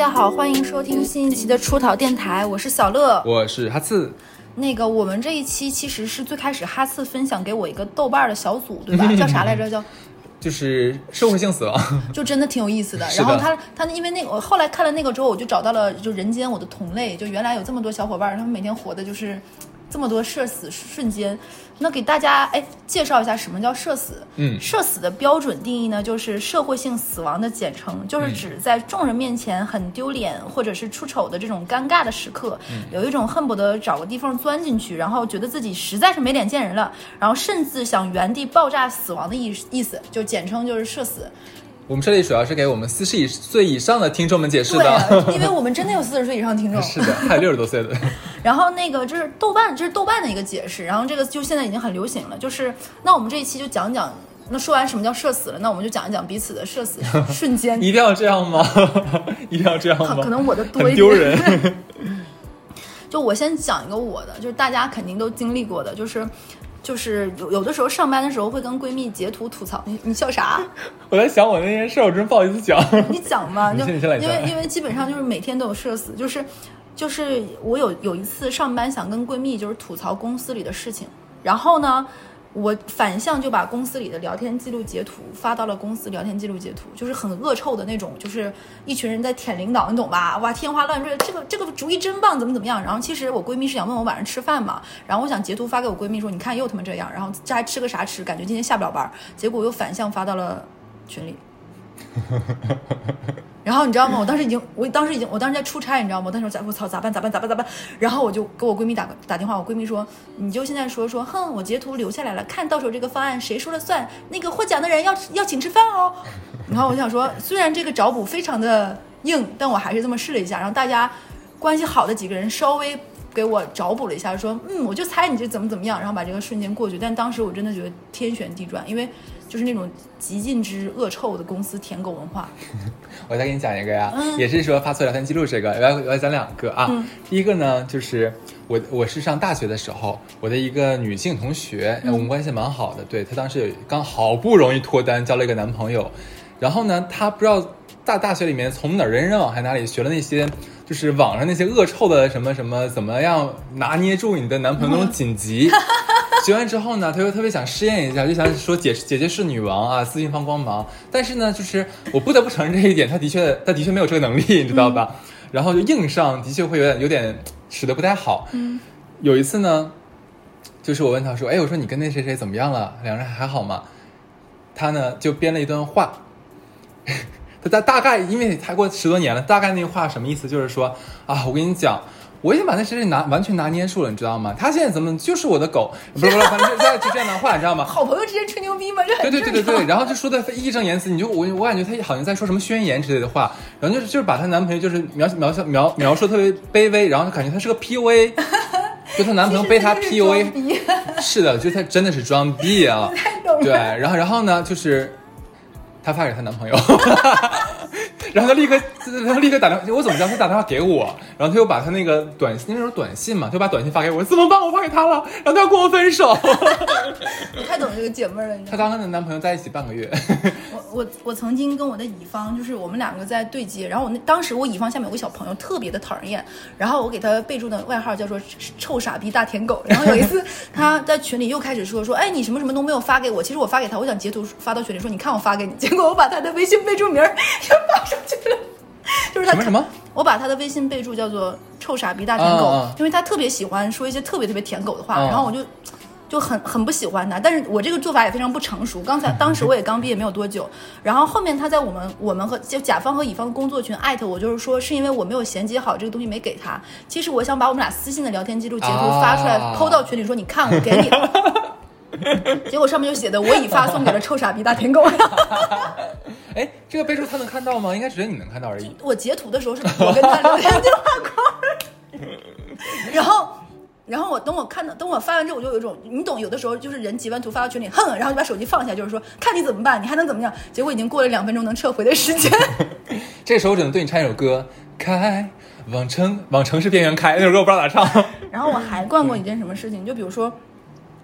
家好，欢迎收听新一期的出逃电台，我是小乐。我是哈次，那个，我们这一期其实是最开始哈次分享给我一个豆瓣的小组，对吧？叫啥来着？叫就是社会性死亡，就真的挺有意思的。的 然后他他因为那个，我后来看了那个之后，我就找到了就人间我的同类，就原来有这么多小伙伴，他们每天活的就是这么多社死瞬间。那给大家哎介绍一下什么叫社死？嗯社死的标准定义呢，就是社会性死亡的简称，就是指在众人面前很丢脸或者是出丑的这种尴尬的时刻，有一种恨不得找个地方钻进去，然后觉得自己实在是没脸见人了，然后甚至想原地爆炸死亡的意意思，就简称就是社死。我们这里主要是给我们四十岁以上的听众们解释对的。，因为我们真的有四十岁以上听众。是的，还有六十多岁的，然后那个就是豆瓣，这是豆瓣的一个解释，然后这个就现在已经很流行了。就是那我们这一期就讲讲，那说完什么叫社死了，那我们就讲一讲彼此的社死 瞬间。一定要这样吗？一定要这样吗？可可能我的多一点丢人。就我先讲一个我的，就是大家肯定都经历过的，就是就是有有的时候上班的时候会跟闺蜜截图吐槽，你你笑啥？我在想我那件事，我真不好意思讲。你讲嘛，就因为因为基本上就是每天都有社死，就是就是我有有一次上班想跟闺蜜就是吐槽公司里的事情，然后呢。我反向就把公司里的聊天记录截图发到了公司聊天记录截图，就是很恶臭的那种，就是一群人在舔领导，你懂吧？哇，天花乱坠，这个这个主意真棒，怎么怎么样？然后其实我闺蜜是想问我晚上吃饭嘛，然后我想截图发给我闺蜜说，你看又他妈这样，然后这还吃个啥吃？感觉今天下不了班，结果又反向发到了群里。然后你知道吗？我当时已经，我当时已经，我当时在出差，你知道吗？当时我咋我操咋办咋办咋办咋办？然后我就给我闺蜜打个打电话，我闺蜜说，你就现在说说，哼，我截图留下来了，看到时候这个方案谁说了算，那个获奖的人要要请吃饭哦。然后我想说，虽然这个找补非常的硬，但我还是这么试了一下。然后大家关系好的几个人稍微给我找补了一下，说，嗯，我就猜你这怎么怎么样，然后把这个瞬间过去。但当时我真的觉得天旋地转，因为就是那种极尽之恶臭的公司舔狗文化。我再给你讲一个呀，嗯也是说发错聊天记录这个，我要我要讲两个啊。第一个呢，就是我我是上大学的时候，我的一个女性同学，嗯我们关系蛮好的，对她当时有刚好不容易脱单，交了一个男朋友，然后呢，她不知道大大学里面从哪儿人人网还哪里学了那些。就是网上那些恶臭的什么什么，怎么样拿捏住你的男朋友那种 紧急，学完之后呢，他又特别想试验一下，就想说姐姐姐是女王啊，自信放光芒。但是呢，就是我不得不承认这一点，他的确他的确没有这个能力，你知道吧？然后就硬上，的确会有点有点使得不太好。嗯，有一次呢，就是我问他说：“哎，我说你跟那谁谁怎么样了？两人还好吗？”他呢就编了一段话。他大大概，因为他过十多年了，大概那话什么意思？就是说啊，我跟你讲，我已经把那事情拿完全拿捏住了，你知道吗？他现在怎么就是我的狗？不是不是，反正就就就这样的话，你知道吗？好朋友之间吹牛逼吗？这对对对对对，然后就说的义正言辞，你就我我感觉他好像在说什么宣言之类的话，然后就是就是把她男朋友就是描描描描描述特别卑微，然后就感觉他是个 PUA，就她男朋友被她 PUA，是的，就他真的是装逼啊。对，然后然后呢，就是她发给她男朋友，然后他立刻，他立刻打电话，我怎么知道他打电话给我？然后他又把他那个短信，那时候短信嘛，就把短信发给我，怎么办？我发给他了，然后他要跟我分手。我太懂这个姐妹了，你知道吗？她刚跟她男朋友在一起半个月，我我我曾经跟我的乙方，就是我们两个在对接，然后我那当时我乙方下面有个小朋友特别的讨人厌，然后我给他备注的外号叫做“臭傻逼大舔狗”。然后有一次 他在群里又开始说说，哎，你什么什么都没有发给我，其实我发给他，我想截图发到群里说，你看我发给你，结果我把他的微信备注名儿也发上去了，就是他什么？我把他的微信备注叫做“臭傻逼大舔狗”，因为他特别喜欢说一些特别特别舔狗的话，嗯然后我就就很很不喜欢他。但是我这个做法也非常不成熟。刚才当时我也刚毕业没有多久，然后后面他在我们我们和就甲方和乙方的工作群艾特我，就是说是因为我没有衔接好这个东西没给他。其实我想把我们俩私信的聊天记录截图发出来，啊抛到群里说你看我给你了。结果上面就写的我已发送给了臭傻逼大舔狗。哎，这个备注他能看到吗？应该只有你能看到而已。我截图的时候是我跟他聊天对话框，然后。然后我等我看到，等我发完之后，我就有一种，你懂，有的时候就是人截完图发到群里，哼，然后就把手机放下，就是说看你怎么办，你还能怎么样？结果已经过了两分钟能撤回的时间。这时候我只能对你唱一首歌，开往城往城市边缘开，那首歌我不知道咋唱。然后我还干过一件什么事情，就比如说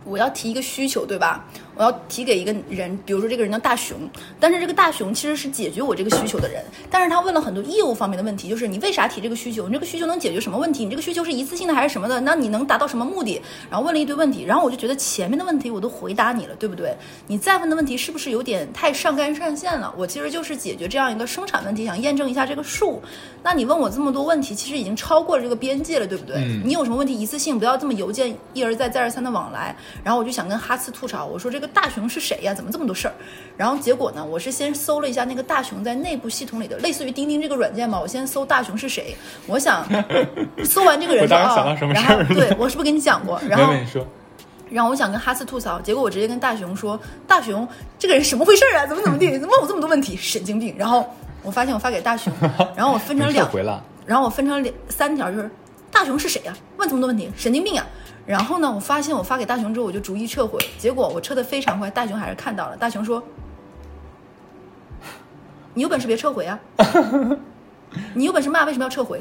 我要提一个需求，对吧？我要提给一个人，比如说这个人叫大熊，但是这个大熊其实是解决我这个需求的人，但是他问了很多业务方面的问题，就是你为啥提这个需求？你这个需求能解决什么问题？你这个需求是一次性的还是什么的？那你能达到什么目的？然后问了一堆问题，然后我就觉得前面的问题我都回答你了，对不对？你再问的问题是不是有点太上纲上线了？我其实就是解决这样一个生产问题，想验证一下这个数。那你问我这么多问题，其实已经超过了这个边界了，对不对？嗯你有什么问题一次性，不要这么邮件一而再再而三的往来。然后我就想跟哈斯吐槽，我说这个大熊是谁呀？怎么这么多事儿？然后结果呢，我是先搜了一下那个大熊在内部系统里的，类似于钉钉这个软件嘛，我先搜大熊是谁，我想 搜完这个人我当然说想到什么然后事儿对我是不是跟你讲过？然后你说，然后我想跟哈斯吐槽，结果我直接跟大熊说：“大熊，这个人什么回事啊？怎么怎么地？问我这么多问题，神经病！”然后我发现我发给大熊，然后我分成两回了，然后我分成两三条，就是大熊是谁呀、问这么多问题，神经病啊！然后呢，我发现我发给大熊之后，我就逐一撤回，结果我撤的非常快，大熊还是看到了。大熊说：“你有本事别撤回啊！你有本事骂，为什么要撤回？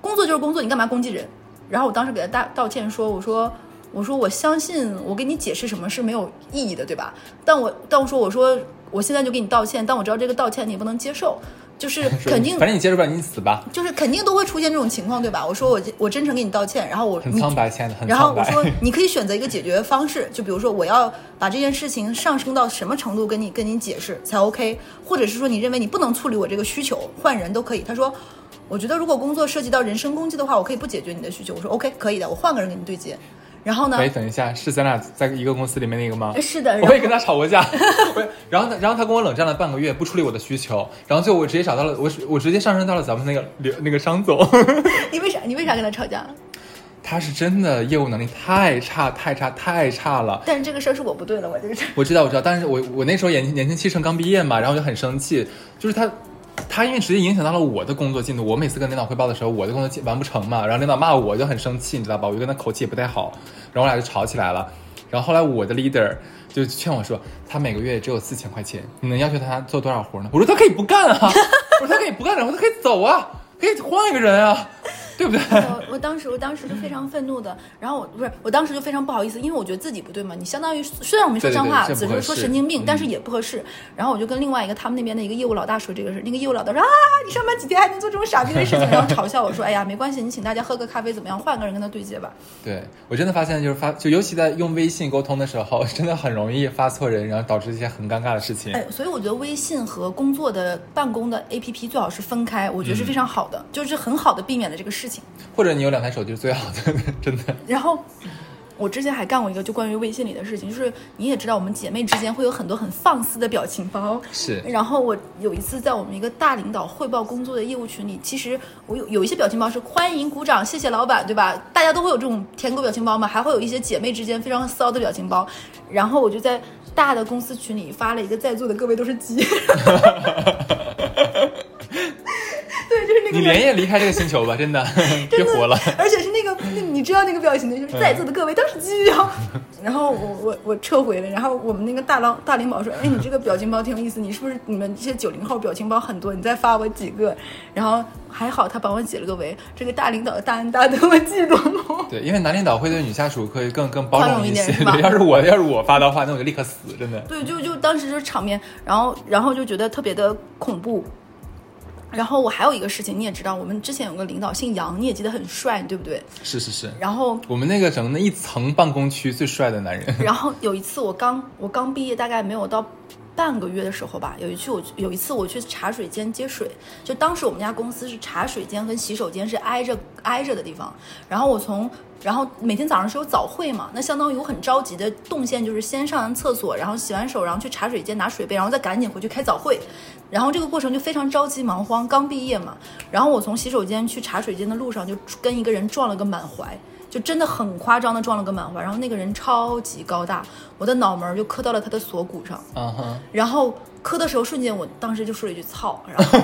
工作就是工作，你干嘛攻击人？”然后我当时给他大道歉说：“我说。”我说我相信我给你解释什么是没有意义的，对吧？但我但我说我说我现在就给你道歉，但我知道这个道歉你也不能接受，就是 肯定反正你接受不了，你死吧，就是肯定都会出现这种情况，对吧？我说我我真诚给你道歉，然后我很苍白，亲爱的，很然后我。说你可以选择一个解决方式，就比如说我要把这件事情上升到什么程度跟你跟你解释才 OK，或者是说你认为你不能处理我这个需求，换人都可以。他说，我觉得如果工作涉及到人身攻击的话，我可以不解决你的需求。我说 OK 可以的，我换个人跟你对接。然后呢？喂，等一下，是咱俩在一个公司里面那个吗？是的，我也跟他吵过架，我然后他，然后他跟我冷战了半个月，不处理我的需求，然后最后我直接找到了我，我直接上升到了咱们那个刘那个商总，你为啥你为啥跟他吵架？他是真的业务能力太差太差太差了。但是这个事儿是我不对了，我这个事儿。我知道我知道，但是我我那时候年年轻气盛刚毕业嘛，然后就很生气，就是他。他因为直接影响到了我的工作进度，我每次跟领导汇报的时候，我的工作完不成嘛，然后领导骂我，我就很生气，你知道吧？我就跟他口气也不太好，然后我俩就吵起来了。然后后来我的 leader 就劝我说，他每个月只有四千块钱，你能要求他做多少活呢？我说他可以不干啊，我说他可以不干，然后他可以走啊，可以换一个人啊，对不对？我我当时我当时就非常愤怒的，然后我不是我当时就非常不好意思，因为我觉得自己不对嘛，你相当于虽然我没说脏话，只是说神经病，嗯但是也不合适。然后我就跟另外一个他们那边的一个业务老大说这个事，那个业务老大说啊，你上班几天还能做这种傻逼的事情，然后嘲笑我说，哎呀，没关系，你请大家喝个咖啡怎么样？换个人跟他对接吧。对我真的发现，就是发，就尤其在用微信沟通的时候，真的很容易发错人，然后导致一些很尴尬的事情。哎，所以我觉得微信和工作的办公的 APP 最好是分开，我觉得是非常好的，就是很好的避免了这个事情。或者你有两台手机是最好的，真的。然后我之前还干过一个就关于微信里的事情，就是你也知道，我们姐妹之间会有很多很放肆的表情包。是然后我有一次在我们一个大领导汇报工作的业务群里，其实我有有一些表情包是欢迎鼓掌，谢谢老板，对吧？大家都会有这种舔狗表情包嘛，还会有一些姐妹之间非常骚的表情包。然后我就在大的公司群里发了一个在座的各位都是鸡。对，就是那个你连夜离开这个星球吧，真的，别活了。而且是那个，那你知道那个表情的，就是在座的各位都是鸡啊。然后我我我撤回了，然后我们那个大郎大领导说，哎，你这个表情包挺有意思，你是不是你们这些九零后表情包很多？你再发我几个。然后还好他帮我解了个围，这个大领导的大恩大德我记住了。对，因为男领导会对女下属会更更包容一些。要是我要是我发的话，那我就立刻死，真的。对，就就当时就是场面，然后然后就觉得特别的恐怖。然后我还有一个事情，你也知道，我们之前有个领导姓杨，你也记得很帅，对不对？是是是，然后我们那个整个那一层办公区最帅的男人。然后有一次我刚我刚毕业，大概没有到半个月的时候吧，有一次我有一次我去茶水间接水，就当时我们家公司是茶水间跟洗手间是挨着挨着的地方，然后我从然后每天早上是有早会嘛，那相当于我很着急的动线就是先上完厕所，然后洗完手，然后去茶水间拿水杯，然后再赶紧回去开早会。然后这个过程就非常着急忙慌，刚毕业嘛。然后我从洗手间去茶水间的路上，就跟一个人撞了个满怀，就真的很夸张的撞了个满怀。然后那个人超级高大，我的脑门就磕到了他的锁骨上。然后磕的时候，瞬间我当时就说了一句“操”，然后。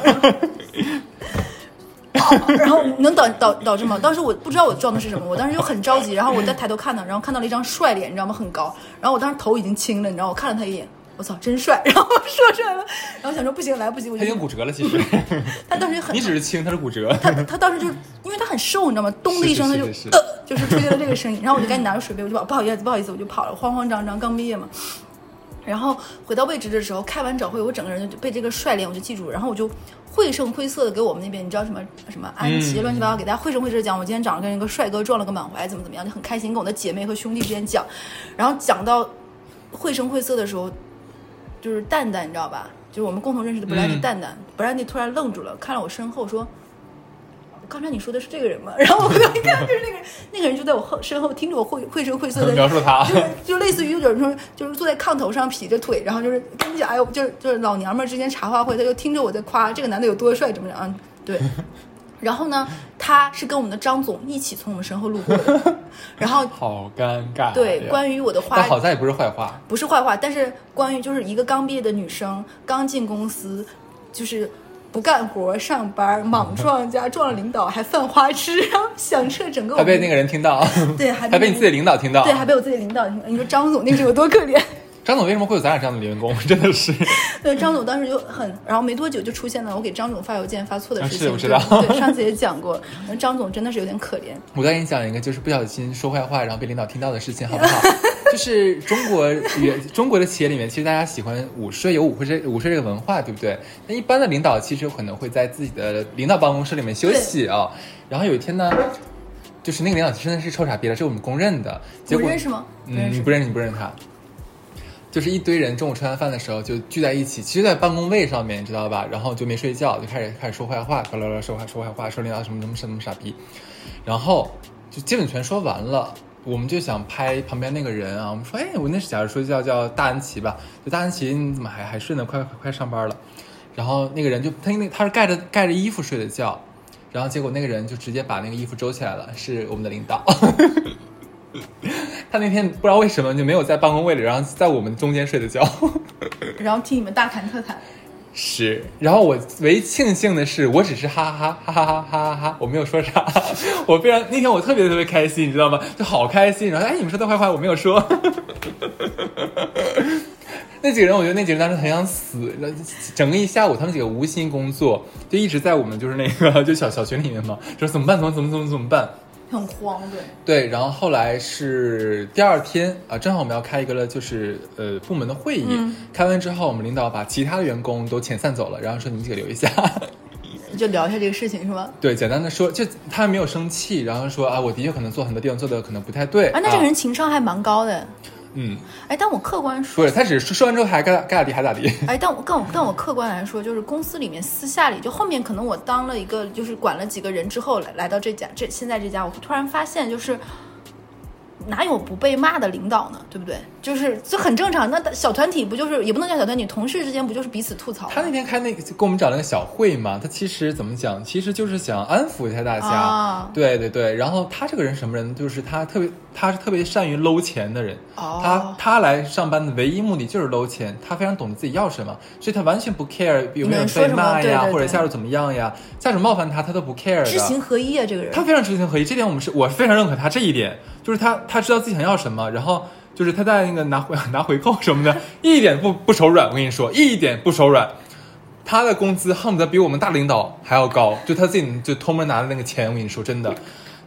然后能导导导致吗？当时我不知道我撞的是什么，我当时就很着急，然后我再抬头看他，然后看到了一张帅脸，你知道吗？很高，然后我当时头已经青了，你知道，我看了他一眼，我操，真帅！然后说出来了，然后想说不行，来不及，我就他已经骨折了，其实 他当时很你只是轻，他是骨折。他他当时就是因为他很瘦，你知道吗？咚的一声，他就呃，就是出现了这个声音，然后我就赶紧拿着水杯，我就跑，不好意思，不好意思，我就跑了，慌慌张张，刚毕业嘛。然后回到位置的时候，开完早会，我整个人就被这个帅脸我就记住了，然后我就绘声绘色的给我们那边，你知道什么什么安琪嗯乱七八糟，给大家绘声绘色地讲，我今天早上跟一个帅哥撞了个满怀，怎么怎么样，就很开心，跟我的姐妹和兄弟之间讲，然后讲到绘声绘色的时候，就是蛋蛋，你知道吧？就是我们共同认识的布兰妮嗯蛋蛋，布兰妮突然愣住了，看了我身后说。刚才你说的是这个人吗？然后我回头一看，就是那个人，那个人就在我后身后听着我绘绘声绘色的描述他就是就类似于有人说，就是坐在炕头上劈着腿，然后就是跟你讲，哎呦，就是就是老娘们儿之间茶话会，他就听着我在夸这个男的有多帅，怎么样？对。然后呢，他是跟我们的张总一起从我们身后路过的，然后好尴尬。对关于我的话但好在也不是坏话。不是坏话，但是关于就是一个刚毕业的女生，刚进公司，就是不干活上班，莽撞加撞了领导，还犯花痴，然后响彻整个。还被那个人听到，对，还还被你自己领导听到。对，还被我自己领导听到。你说张总那是有多可怜？张总为什么会有咱俩这样的员工？真的是，对，张总当时就很，然后没多久就出现了我给张总发邮件发错的事情。啊是我知道对，对 上次也讲过，张总真的是有点可怜。我再给你讲一个，就是不小心说坏话，然后被领导听到的事情，好不好？就是中国也中国的企业里面，其实大家喜欢午睡，有午睡这午睡这个文化，对不对？那一般的领导其实有可能会在自己的领导办公室里面休息啊。然后有一天呢，就是那个领导真的是臭傻逼了，这是我们公认的。结果我认识吗？嗯，你。不认识，你不认识他。就是一堆人中午吃完饭的时候就聚在一起，其实，在办公位上面，你知道吧？然后就没睡觉，就开始开始说坏话，说啦啦说坏说坏话，说领导什么什么什么傻逼，然后就基本全说完了。我们就想拍旁边那个人啊，我们说，哎，我那是假如说叫叫大安琪吧，就大安琪，你怎么还还睡呢？快快快上班了。然后那个人就他那他是盖着盖着衣服睡的觉，然后结果那个人就直接把那个衣服周起来了，是我们的领导。他那天不知道为什么就没有在办公位里，然后在我们中间睡的觉。然后听你们大谈特谈。是，然后我唯一庆幸的是，我只是哈哈哈哈哈哈哈哈哈，我没有说啥。我非常那天我特别特别开心，你知道吗？就好开心。然后哎，你们说的坏话我没有说。那几个人，我觉得那几个人当时很想死。然后整个一下午，他们几个无心工作，就一直在我们就是那个就小小群里面嘛，说怎么办？怎么怎么怎么怎么办？很慌，对。对，然后后来是第二天啊，正好我们要开一个了就是呃部门的会议，嗯开完之后，我们领导把其他的员工都遣散走了，然后说你们几个留一下。就聊一下这个事情是吗？对，简单的说，就他没有生气，然后说啊，我的确可能做很多地方做的可能不太对。啊，那这个啊人情商还蛮高的。嗯，哎，但我客观不说，是，他只是说完之后还该该咋地还咋地。哎，但我但我但我客观来说，就是公司里面私下里，就后面可能我当了一个，就是管了几个人之后，来来到这家这现在这家，我突然发现就是。哪有不被骂的领导呢？对不对？就是这很正常。那小团体不就是也不能叫小团体，同事之间不就是彼此吐槽？他那天开那个给我们找那个小会嘛，他其实怎么讲，其实就是想安抚一下大家。啊对对对，然后他这个人什么人？就是他特别，他是特别善于搂钱的人。哦他他来上班的唯一目的就是搂钱，他非常懂得自己要什么，所以他完全不 care 有没有被骂呀，对对对或者下属怎么样呀，下属冒犯他，他都不 care。知行合一啊，这个人。他非常知行合一，这点我们是我非常认可他这一点，就是他他知道自己想要什么，然后就是他在那个拿回 拿回扣什么的，一点不不手软，我跟你说，一点不手软。他的工资恨不得比我们大领导还要高，就他自己就偷摸拿的那个钱，我跟你说真的，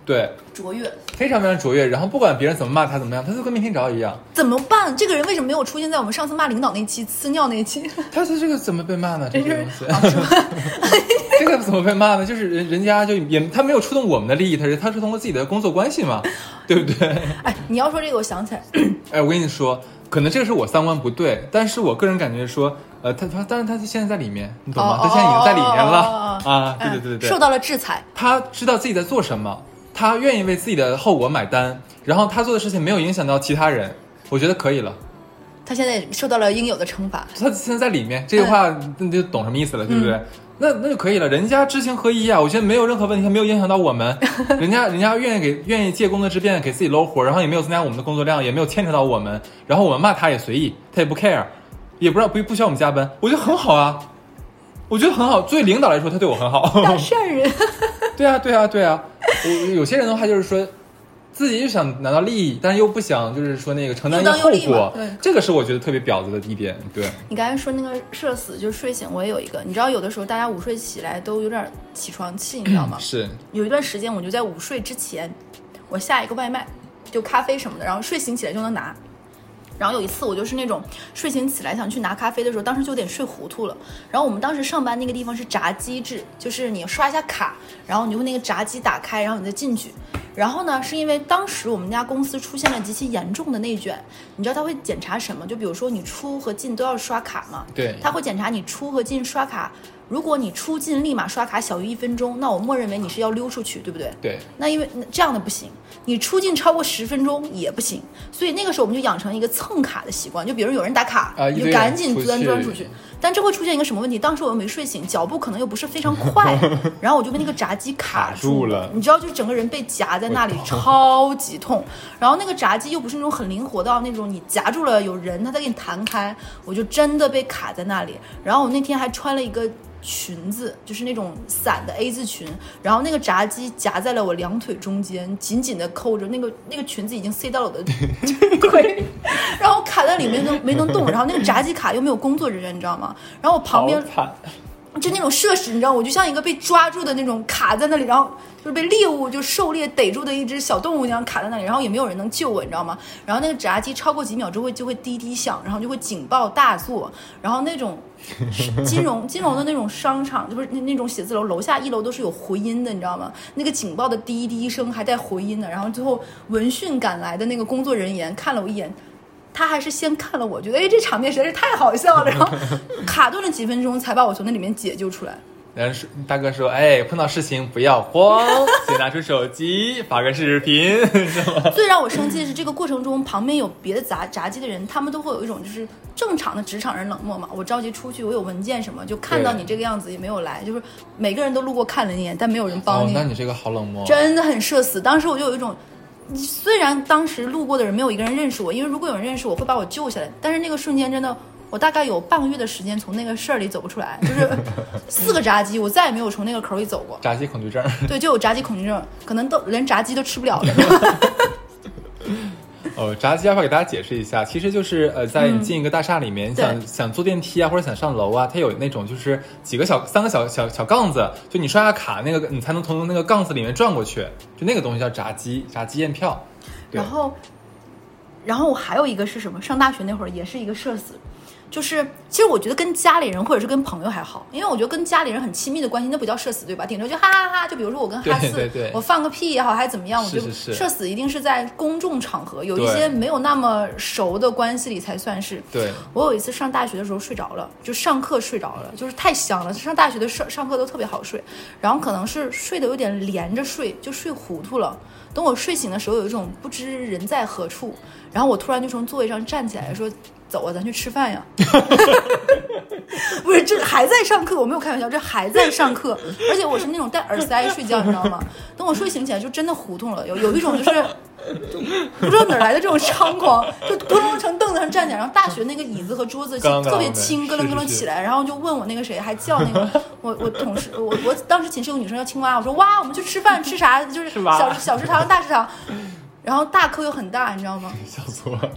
对，卓越，非常非常卓越。然后不管别人怎么骂他怎么样，他就跟没听着一样。怎么办？这个人为什么没有出现在我们上次骂领导那期呲尿那期？他他这个怎么被骂呢？这这个是东西 这个怎么被骂呢？就是人人家就也他没有触动我们的利益，他是他是通过自己的工作关系嘛，对不对？哎，你要说这个，我想起来，哎，我跟你说，可能这个是我三观不对，但是我个人感觉说，呃，他他，但是他现在在里面，你懂吗？哦他现在已经在里面了、啊！对嗯对对对对，受到了制裁。他知道自己在做什么，他愿意为自己的后果买单，然后他做的事情没有影响到其他人，我觉得可以了。他现在受到了应有的惩罚。他现在在里面，这句话你就懂什么意思了，对不对？那那就可以了，人家知行合一啊，我觉得没有任何问题，他没有影响到我们，人家人家愿意给愿意借工作之便给自己搂活，然后也没有增加我们的工作量，也没有牵扯到我们，然后我们骂他也随意，他也不 care，也不让不不需要我们加班，我觉得很好啊，我觉得很好，作为领导来说，他对我很好，大善人，对啊对啊对啊，我有些人的话就是说，自己又想拿到利益，但是又不想就是说那个承担一个后果对，这个是我觉得特别婊子的一点。对，你刚才说那个社死，就是睡醒，我也有一个。你知道，有的时候大家午睡起来都有点起床气，你知道吗？是有一段时间，我就在午睡之前，我下一个外卖，就咖啡什么的，然后睡醒起来就能拿。然后有一次，我就是那种睡醒起来想去拿咖啡的时候，当时就有点睡糊涂了。然后我们当时上班那个地方是闸机制，就是你刷一下卡，然后你就会那个闸机打开，然后你再进去。然后呢，是因为当时我们家公司出现了极其严重的内卷，你知道他会检查什么？就比如说你出和进都要刷卡嘛，对他会检查你出和进刷卡。如果你出进立马刷卡小于一分钟，那我默认为你是要溜出去，对不对？对，那因为这样的不行，你出境超过十分钟也不行，所以那个时候我们就养成一个蹭卡的习惯，就比如有人打卡，你就赶紧钻钻出去。但这会出现一个什么问题？当时我又没睡醒，脚步可能又不是非常快，然后我就被那个闸机卡卡住了你知道，就整个人被夹在那里，超级痛。然后那个闸机又不是那种很灵活到那种你夹住了有人，他再给你弹开，我就真的被卡在那里。然后我那天还穿了一个。裙子就是那种散的 A 字裙，然后那个炸鸡夹在了我两腿中间，紧紧的扣着，那个那个裙子已经塞到了我的 腿，然后卡在里面都没能动，然后那个炸鸡卡又没有工作人员，你知道吗？然后我旁边。就那种设施，你知道，我就像一个被抓住的那种卡在那里，然后就是被猎物就狩猎逮住的一只小动物那样卡在那里，然后也没有人能救我，你知道吗？然后那个闸机超过几秒之后就会滴滴响，然后就会警报大作，然后那种金融金融的那种商场，就不是那那种写字楼楼下一楼都是有回音的，你知道吗？那个警报的滴滴声还带回音的，然后最后闻讯赶来的那个工作人员看了我一眼。他还是先看了我，觉得哎，这场面实在是太好笑了，然后 卡顿了几分钟才把我从那里面解救出来。然后说大哥说，哎，碰到事情不要慌，先拿出手机发个视频，是吗？最让我生气的是，这个过程中旁边有别的杂杂技的人，他们都会有一种就是正常的职场人冷漠嘛。我着急出去，我有文件什么，就看到你这个样子也没有来，就是每个人都路过看了一眼，但没有人帮哦，你，那你这个好冷漠。真的很社死。当时我就有一种。虽然当时路过的人没有一个人认识我，因为如果有人认识我，会把我救下来。但是那个瞬间真的，我大概有半个月的时间从那个事儿里走不出来，就是四个炸鸡，我再也没有从那个口里走过。炸鸡恐惧症。对，就有炸鸡恐惧症，可能都连炸鸡都吃不了了。哦，炸鸡要不要给大家解释一下？其实就是呃，在嗯你进一个大厦里面，你想想坐电梯啊，或者想上楼啊，它有那种就是几个小三个小小小杠子，就你刷下卡那个，你才能从那个杠子里面转过去，就那个东西叫闸机，闸机验票。然后，然后我还有一个是什么？上大学那会儿也是一个社死，就是其实我觉得跟家里人或者是跟朋友还好，因为我觉得跟家里人很亲密的关系，那不叫社死对吧？顶多就哈哈哈就比如说我跟哈四，对对对我放个屁也好，还是怎么样，我觉得社死一定是在公众场合，有一些没有那么熟的关系里才算是。对，我有一次上大学的时候睡着了，就上课睡着了，就是太香了。上大学的上上课都特别好睡，然后可能是睡得有点连着睡，就睡糊涂了。等我睡醒的时候，有一种不知人在何处，然后我突然就从座位上站起来说：“走啊，咱去吃饭呀！” 不是，这还在上课，我没有开玩笑，这还在上课，而且我是那种戴耳塞睡觉，你知道吗？等我睡醒起来，就真的糊涂了，有有一种就是。不知道哪来的这种猖狂，就咕隆从凳子上站起来，然后大学那个椅子和桌子特别轻，咯楞咯楞是是起来，然后就问我那个谁，还叫那个 我我同事，我我当时寝室有个女生叫青蛙，我说哇，我们去吃饭吃啥？就是是小小食堂、大食堂，然后大课又很大，你知道吗？笑死我了。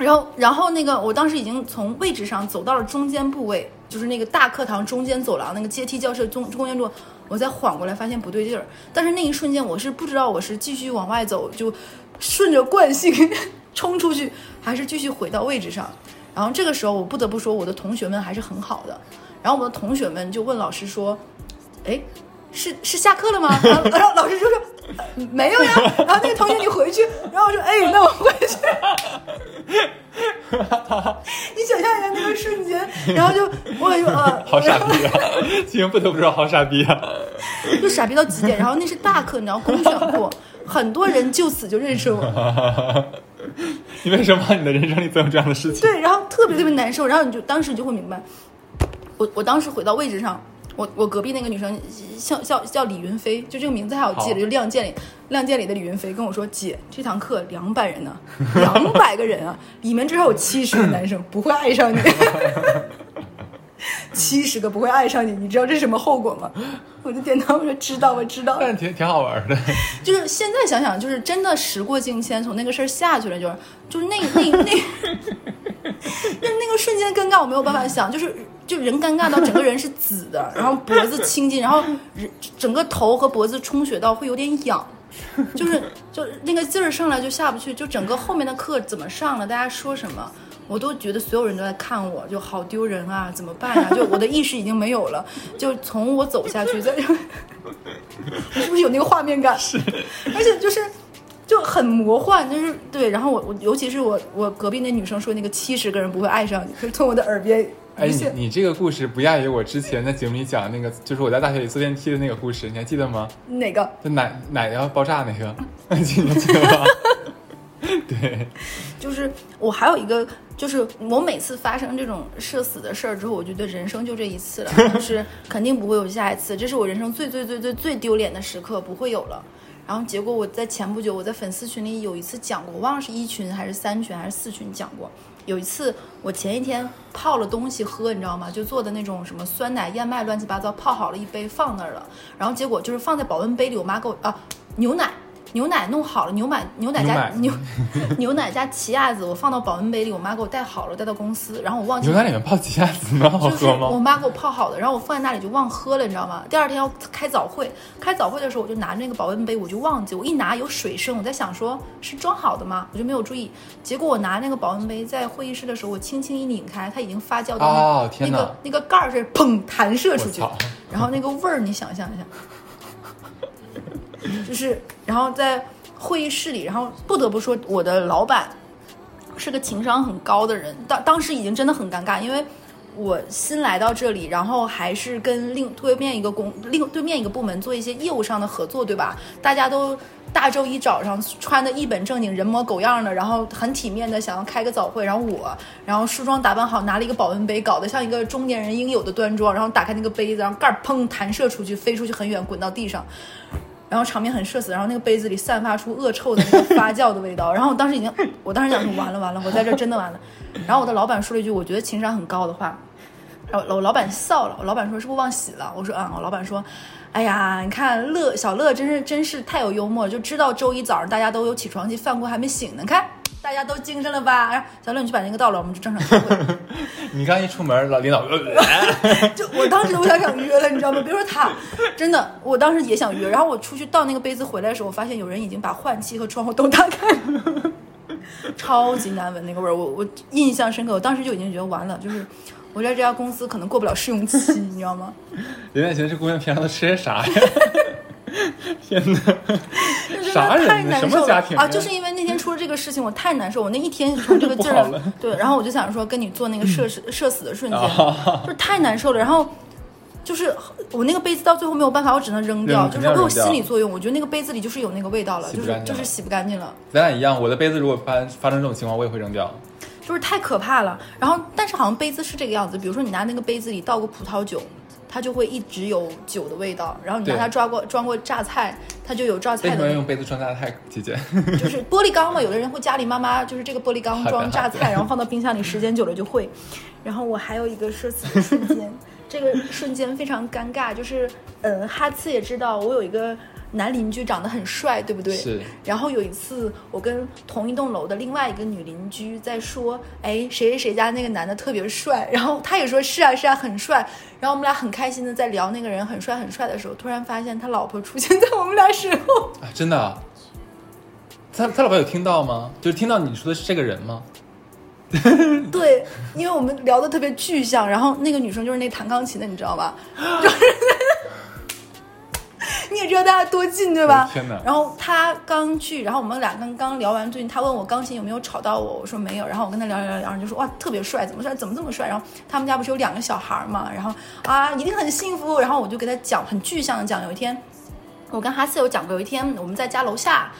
然后，然后那个，我当时已经从位置上走到了中间部位，就是那个大课堂中间走廊那个阶梯教室中中间路，我再缓过来，发现不对劲儿。但是那一瞬间，我是不知道我是继续往外走，就顺着惯性 冲出去，还是继续回到位置上。然后这个时候，我不得不说，我的同学们还是很好的。然后我的同学们就问老师说：“哎，是是下课了吗？” 然后老师就说：“没有呀。”然后那个同学你回去，然后我说：“哎，那我回去。” 你想象一下那个瞬间，然后就我感觉呃，好傻逼啊！今天不得不说好傻逼啊！就傻逼到极点。然后那是大课，你知道公选课，很多人就此就认识我。你为什么你的人生里总有这样的事情？对，然后特别特别难受，然后你就当时你就会明白，我我当时回到位置上，我我隔壁那个女生叫叫叫李云飞，就这个名字还好记好得，就《亮剑》里《亮剑》里的李云飞跟我说：“姐，这堂课两百人呢，两百个人啊，里面至少有七十个男生不会爱上你。”七十个不会爱上你，你知道这是什么后果吗？我就点头，我说知道，我知道。但是挺挺好玩的。就是现在想想，就是真的时过境迁，从那个事儿下去了，就是就是那那那 那那个瞬间尴尬，我没有办法想，就是就人尴尬到整个人是紫的，然后脖子青筋，然后人整个头和脖子充血到会有点痒。就是就那个劲儿上来就下不去，就整个后面的课怎么上了，大家说什么，我都觉得所有人都在看我，就好丢人啊，怎么办呀、就我的意识已经没有了，就从我走下去，在，你是不是有那个画面感？是，而且就是。就很魔幻，就是对。然后我我尤其是我我隔壁那女生说那个七十个人不会爱上你，就是从我的耳边哎，你你这个故事不亚于我之前在节目里讲的那个，就是我在大学里坐电梯的那个故事，你还记得吗？哪个？就奶奶要爆炸那个，记得吗？对，就是我还有一个，就是我每次发生这种社死的事儿之后，我觉得人生就这一次了，就是肯定不会有下一次，这是我人生最最最最最丢脸的时刻，不会有了。然后结果我在前不久，我在粉丝群里有一次讲过，我忘了是一群还是三群还是四群讲过。有一次我前一天泡了东西喝，你知道吗？就做的那种什么酸奶燕麦乱七八糟，泡好了一杯放那儿了。然后结果就是放在保温杯里，我妈给我啊牛奶。牛奶弄好了，牛奶牛奶加牛 牛奶加奇亚籽，我放到保温杯里，我妈给我带好了，带到公司，然后我忘记牛奶里面泡奇亚籽吗好就是喝吗？我妈给我泡好的，然后我放在那里就忘喝了，你知道吗？第二天要开早会，开早会的时候我就拿着那个保温杯，我就忘记，我一拿有水声，我在想说是装好的吗？我就没有注意，结果我拿那个保温杯在会议室的时候，我轻轻一拧开，它已经发酵到那、哦天那个那个盖儿是砰弹射出去，然后那个味儿你想象一下，就是然后在会议室里，然后不得不说我的老板是个情商很高的人，当当时已经真的很尴尬，因为我新来到这里，然后还是跟另对面一个公另对面一个部门做一些业务上的合作，对吧？大家都大周一早上穿的一本正经、人模狗样的，然后很体面的想要开个早会，然后我然后梳妆打扮好，拿了一个保温杯，搞得像一个中年人应有的端庄，然后打开那个杯子，然后盖儿砰弹射出去，飞出去很远，滚到地上。然后场面很社死，然后那个杯子里散发出恶臭的那个发酵的味道，然后我当时已经，我当时想说完了完了，我在这真的完了。然后我的老板说了一句我觉得情商很高的话，然后我老板笑了，我老板说是不是忘洗了？我说啊，我老板说，哎呀，你看乐小乐真是真是太有幽默了，就知道周一早上大家都有起床气，饭锅还没醒呢，看大家都精神了吧？然后小乐你去把那个倒了，我们就正常开会。你刚一出门，老领导呃 就我当时都想想约了，你知道吗？别说他，真的，我当时也想约。然后我出去倒那个杯子回来的时候，我发现有人已经把换气和窗户都打开了，超级难闻那个味儿，我我印象深刻。我当时就已经觉得完了，就是我在这家公司可能过不了试用期，你知道吗？人家觉得这姑娘平常都吃些啥呀？天哪，真的啥人太难受了么家庭啊！就是因为那天出了这个事情，我太难受，我那一天从这个劲儿 对，然后我就想说跟你做那个社 死社死的瞬间，啊就是太难受了。然后就是我那个杯子到最后没有办法，我只能扔掉，扔就是我有心理作用。我觉得那个杯子里就是有那个味道了就是就是洗不干净了。咱俩一样，我的杯子如果发发生这种情况，我也会扔掉。就是太可怕了。然后，但是好像杯子是这个样子，比如说你拿那个杯子里倒过葡萄酒，它就会一直有酒的味道。然后你拿对它抓过装过榨菜，它就有榨为什么要菜的味道。用杯子装榨菜？姐姐，就是玻璃缸嘛，有的人会家里妈妈就是这个玻璃缸装榨菜，然后放到冰箱里，时间久了就会。然后我还有一个社死的瞬间，这个瞬间非常尴尬，就是嗯，哈次也知道我有一个男邻居长得很帅，对不对？是。然后有一次，我跟同一栋楼的另外一个女邻居在说，哎，谁谁谁家那个男的特别帅，然后她也说是啊是啊很帅，然后我们俩很开心的在聊那个人很帅很帅的时候，突然发现他老婆出现在我们俩身后。啊，真的啊？他他老婆有听到吗？就是听到你说的是这个人吗？对，因为我们聊的特别具象，然后那个女生就是那弹钢琴的，你知道吧？就 是 你也知道大家多近对吧？天哪然后他刚去，然后我们俩刚刚聊完最近，他问我钢琴有没有吵到我，我说没有，然后我跟他聊聊聊，然后就说哇特别帅，怎么帅，怎么这么帅？然后他们家不是有两个小孩嘛，然后啊一定很幸福，然后我就给他讲很具象的讲，有一天我跟哈斯有讲过，有一天我们在家楼下。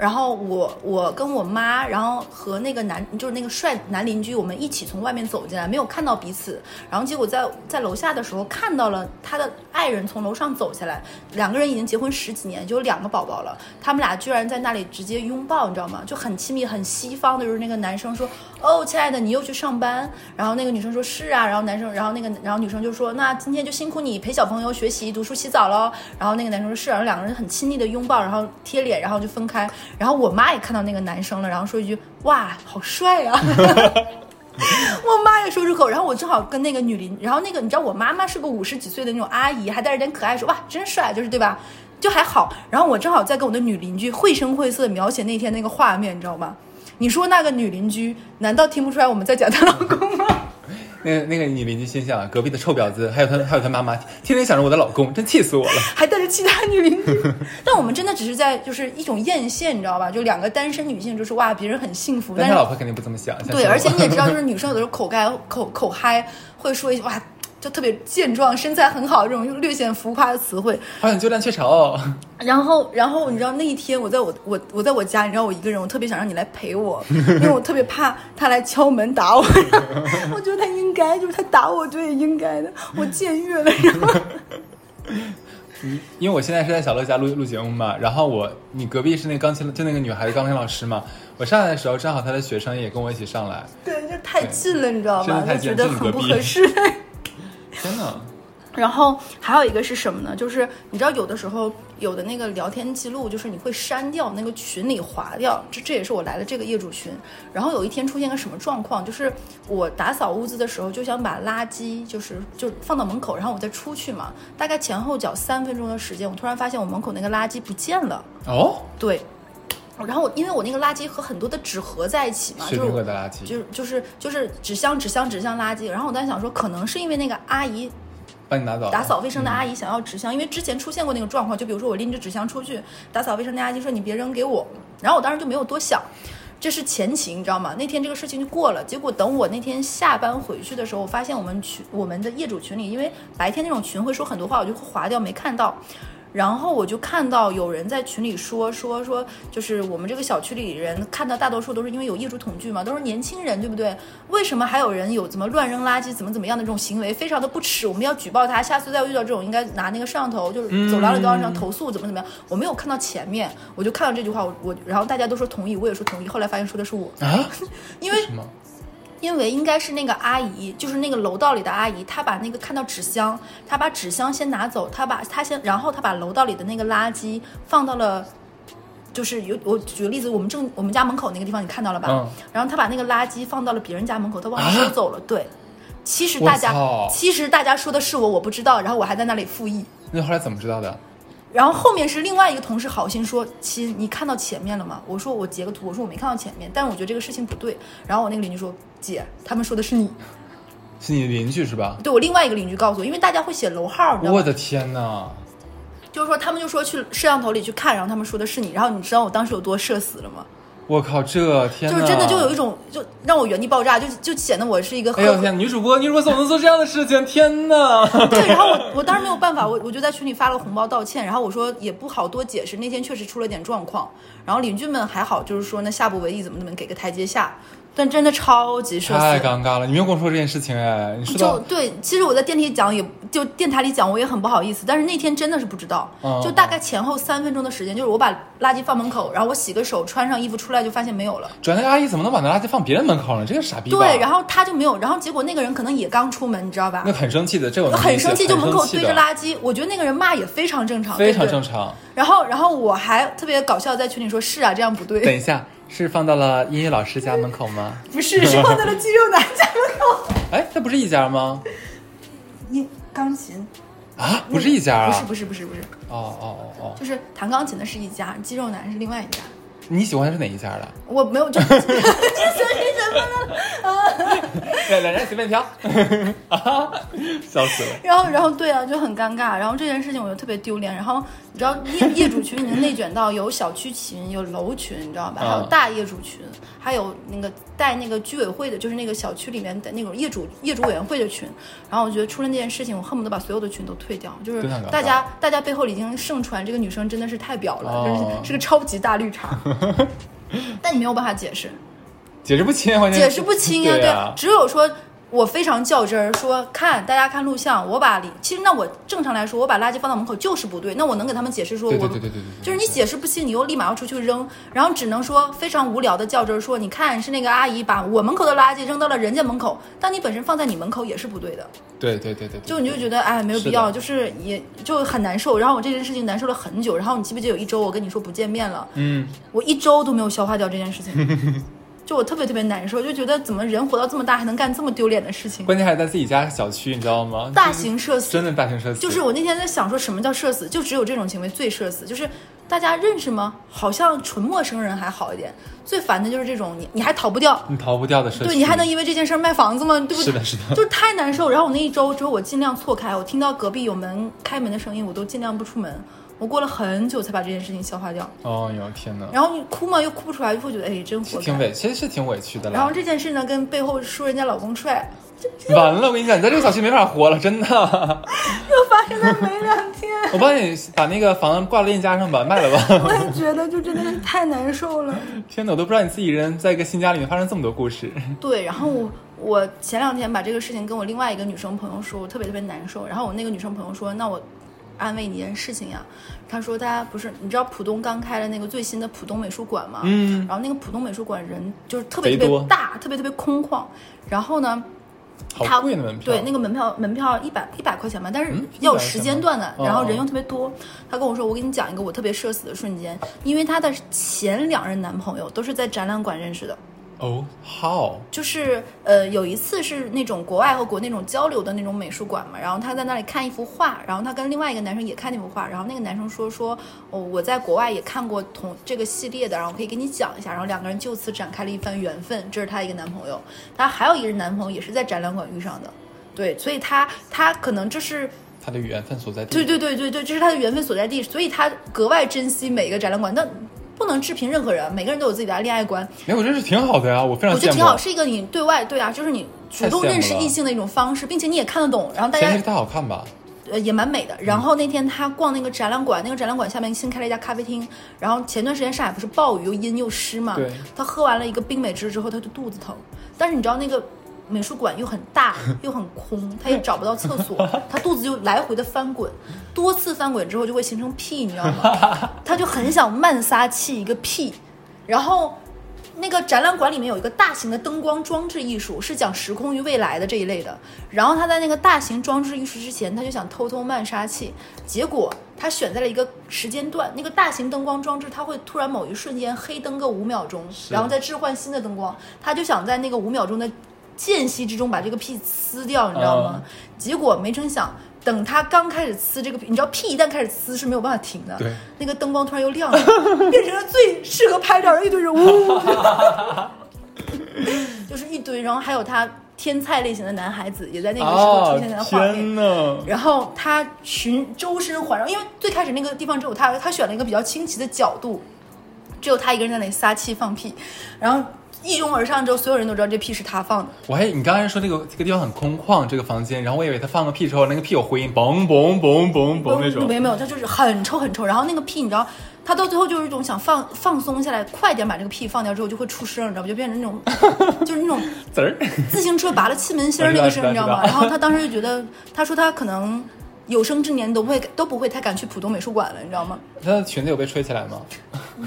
然后我我跟我妈，然后和那个男就是那个帅男邻居，我们一起从外面走进来，没有看到彼此。然后结果在在楼下的时候看到了他的爱人从楼上走下来，两个人已经结婚十几年，就有两个宝宝了。他们俩居然在那里直接拥抱，你知道吗？就很亲密，很西方的，就是那个男生说：“哦，亲爱的，你又去上班。”然后那个女生说：“是啊。”然后男生，然后那个然后女生就说：“那今天就辛苦你陪小朋友学习、读书、洗澡喽。”然后那个男生说：“是。”然后两个人很亲密的拥抱，然后贴脸，然后就分开。然后我妈也看到那个男生了，然后说一句：“哇，好帅啊！” 我妈也说出口，然后我正好跟那个女邻，然后那个你知道我妈妈是个五十几岁的那种阿姨，还带着点可爱，说：“哇，真帅！”就是对吧？就还好。然后我正好在跟我的女邻居绘声绘色描写那天那个画面，你知道吗？你说那个女邻居难道听不出来我们在讲她老公吗？那个那个女邻居心想，隔壁的臭婊子，还有她还有她妈妈，天天想着我的老公，真气死我了。还带着其他女邻居，但我们真的只是在就是一种艳羡，你知道吧？就两个单身女性，就是哇，别人很幸福，但是老婆肯定不这么想。对，而且你也知道，就是女生有的时候口干口口嗨，会说一句哇，就特别健壮、身材很好这种略显浮夸的词汇。好想鸠占鹊巢。然后，然后你知道那一天我在我我我在我家，你知道我一个人，我特别想让你来陪我，因为我特别怕他来敲门打我。我觉得他应该，就是他打我，我觉得也应该的。我僭越了，然后 因为我现在是在小乐家录录节目嘛，然后我你隔壁是那个钢琴，就那个女孩子钢琴老师嘛。我上来的时候，正好她的学生也跟我一起上来。对，就太近了，你知道吗？真的太近就觉得很不合适。天呐，然后还有一个是什么呢？就是你知道，有的时候有的那个聊天记录，就是你会删掉那个群里划掉。这这也是我来了这个业主群。然后有一天出现个什么状况，就是我打扫屋子的时候，就想把垃圾就是就放到门口，然后我再出去嘛。大概前后脚三分钟的时间，我突然发现我门口那个垃圾不见了。哦，对。然后我因为我那个垃圾和很多的纸合在一起嘛，就是的垃圾，就是就是就是纸箱纸箱纸箱垃圾。然后我当时想说，可能是因为那个阿姨帮你拿走。打扫卫生的阿姨想要纸箱，因为之前出现过那个状况，就比如说我拎着纸箱出去打扫卫生的阿姨说你别扔给我，然后我当时就没有多想，这是前情，你知道吗？那天这个事情就过了，结果等我那天下班回去的时候，我发现我们群我们的业主群里，因为白天那种群会说很多话，我就会划掉没看到。然后我就看到有人在群里说说说，就是我们这个小区里人看到大多数都是因为有业主统计嘛，都是年轻人，对不对？为什么还有人有怎么乱扔垃圾、怎么怎么样的这种行为，非常的不耻，我们要举报他，下次再遇到这种应该拿那个摄像头，就是走廊里都要上投诉，怎么怎么样？我没有看到前面，我就看到这句话，我我然后大家都说同意，我也说同意，后来发现说的是我，啊？因为什么？因为应该是那个阿姨，就是那个楼道里的阿姨，她把那个看到纸箱，她把纸箱先拿走，她把她先，然后她把楼道里的那个垃圾放到了，就是有我举个例子，我们正我们家门口那个地方你看到了吧？嗯然后她把那个垃圾放到了别人家门口，她忘了收走了。对，其实大家其实大家说的是我，我不知道，然后我还在那里复议。那后来怎么知道的？然后后面是另外一个同事好心说：“亲，你看到前面了吗？”我说：“我截个图。”我说：“我没看到前面，但是我觉得这个事情不对。”然后我那个邻居说：“姐，他们说的是你。是你的邻居是吧”？对我另外一个邻居告诉我，因为大家会写楼号，你知道吗？我的天呐！就是说他们就说去摄像头里去看，然后他们说的是你。然后你知道我当时有多社死了吗？我靠，这天！就是真的就有一种就让我原地爆炸，就就显得我是一个哎呦天，女主播，女主播怎么能做这样的事情？天呐！对，然后我我当时没有办法，我我就在群里发了红包道歉，然后我说也不好多解释，那天确实出了点状况，然后邻居们还好，就是说那下不为例，怎么怎么给个台阶下，但真的超级社死太。尴尬了，你没有跟我说这件事情哎，你说就对，其实我在电梯里讲也，就电台里讲，我也很不好意思。但是那天真的是不知道，嗯就大概前后三分钟的时间，就是我把垃圾放门口，然后我洗个手，穿上衣服出来，就发现没有了。转那个阿姨怎么能把那垃圾放别人门口呢？这个傻逼！对，然后他就没有，然后结果那个人可能也刚出门，你知道吧那？很生气的，这我能理解很生气，就门口堆着垃圾，我觉得那个人骂也非常正常，非常正常。然后，然后我还特别搞笑，在群里说：“是啊，这样不对等，一下，是放到了音乐老师家门口吗？不是，是放在了肌肉男家门口。哎，那不是一家吗？音钢琴啊，不是一家啊！不是，不是，不是，不是，哦哦哦哦，就是弹钢琴的是一家，肌肉男是另外一家。你喜欢的是哪一家的？我没有，就这算是什么呢？啊，两两人随便挑，啊，笑死了。然后，然后对啊，就很尴尬。然后这件事情我就特别丢脸。然后你知道业业主群已经内卷到有小区群、有楼群，你知道吧？还有嗯大业主群，还有那个带那个居委会的，就是那个小区里面的那种业主业主委员会的群。然后我觉得出了那件事情，我恨不得把所有的群都退掉。就是大家大家背后已经盛传这个女生真的是太婊了，真哦是是个超级大绿茶。但你没有办法解释。解释不清，解释不清呀、对啊，只有说我非常较真儿，说看大家看录像，我把里其实那我正常来说，我把垃圾放到门口就是不对，那我能给他们解释说我对对对对对就是你解释不清，你又立马要出去扔，然后只能说非常无聊的较真儿说，你看是那个阿姨把我门口的垃圾扔到了人家门口，但你本身放在你门口也是不对的，对对对对对，就你就觉得哎没有必要，就是也就很难受，然后我这件事情难受了很久，然后你记不记得有一周我跟你说不见面了，嗯，我一周都没有消化掉这件事情，就我特别特别难受，就觉得怎么人活到这么大还能干这么丢脸的事情？关键还是在自己家小区，你知道吗？大型社死，真的大型社死，就是我那天在想说什么叫社死，就只有这种行为最社死，就是大家认识吗？好像纯陌生人还好一点，最烦的就是这种你你还逃不掉。你逃不掉的社区，对你还能因为这件事卖房子吗？对不对？是的是的就是太难受。然后我那一周之后，我尽量错开，我听到隔壁有门开门的声音，我都尽量不出门。我过了很久才把这件事情消化掉。哦哟天哪，然后你哭嘛，又哭不出来，就会觉得哎，真活该。挺委，其实是挺委屈的然后。这件事呢，跟背后说人家老公帅，完了，我跟你讲，你在这个小区没法活了，真的。又发生在没两天。我帮你把那个房子挂到链家上吧，卖了吧。我也觉得，就真的是太难受了。天哪，我都不知道你自己人在一个新家里面发生这么多故事。对，然后我我前两天把这个事情跟我另外一个女生朋友说，我特别特别难受。然后我那个女生朋友说，那我安慰你一件事情呀。他说，大家不是你知道浦东刚开了那个最新的浦东美术馆吗？嗯然后那个浦东美术馆人就是特别特别大，特别特别空旷。然后呢，好贵的门票。对，那个门票门票一百一百块钱吧，但是嗯100要有时间段的，然后人哦又特别多。他跟我说，我给你讲一个我特别社死的瞬间，因为他的前两任男朋友都是在展览馆认识的。哦，how？就是呃，有一次是那种国外和国内那种交流的那种美术馆嘛，然后他在那里看一幅画，然后他跟另外一个男生也看那幅画，然后那个男生说说哦，我在国外也看过同这个系列的，然后可以给你讲一下，然后两个人就此展开了一番缘分，这是他一个男朋友，他还有一个男朋友也是在展览馆遇上的，对，所以他他可能这是他的缘分所在地。对对对对对，这是他的缘分所在地，所以他格外珍惜每一个展览馆，但不能置评任何人，每个人都有自己的恋爱观，没有，我觉得是挺好的呀，我非常。我觉得挺好，是一个你对外对啊，就是你主动认识异性的一种方式，并且你也看得懂，然后大家前提是太好看吧？呃也蛮美的。然后那天他逛那个展览馆，那个展览馆下面新开了一家咖啡厅。然后前段时间上海不是暴雨又阴又湿嘛，他喝完了一个冰美汁之后，他就肚子疼。但是你知道那个美术馆又很大又很空，他也找不到厕所，他肚子就来回的翻滚，多次翻滚之后就会形成屁，你知道吗？他就很想慢撒气一个屁，然后。那个展览馆里面有一个大型的灯光装置艺术，是讲时空与未来的这一类的。然后他在那个大型装置艺术之前，他就想偷偷慢杀气，结果他选在了一个时间段，那个大型灯光装置它会突然某一瞬间黑灯个五秒钟，然后再置换新的灯光，他就想在那个五秒钟的间隙之中把这个屁呲掉，你知道吗？结果没成想。等他刚开始呲这个屁，你知道屁一旦开始呲是没有办法停的。对，那个灯光突然又亮了，变成了最适合拍照的一堆人，呜，就是一堆，然后还有他天菜类型的男孩子也在那个时候出现在啊，画面。然后他寻周身环绕，因为最开始那个地方只有他，他选了一个比较清奇的角度，只有他一个人在那里撒气放屁，然后一拥而上之后，所有人都知道这屁是他放的。我还你刚才说这个这个地方很空旷，这个房间，然后我以为他放个屁之后，那个屁有回音，嘣嘣嘣嘣嘣那种。没有没有，他就是很臭很臭。然后那个屁，你知道，他到最后就是一种想放放松下来，快点把这个屁放掉之后就会出声，你知道吗？就变成那种 就是那种滋儿，自行车拔了气门芯儿那个声，你知道吗？然后他当时就觉得，他说他可能有生之年都不会都不会太敢去浦东美术馆了，你知道吗？她的裙子有被吹起来吗？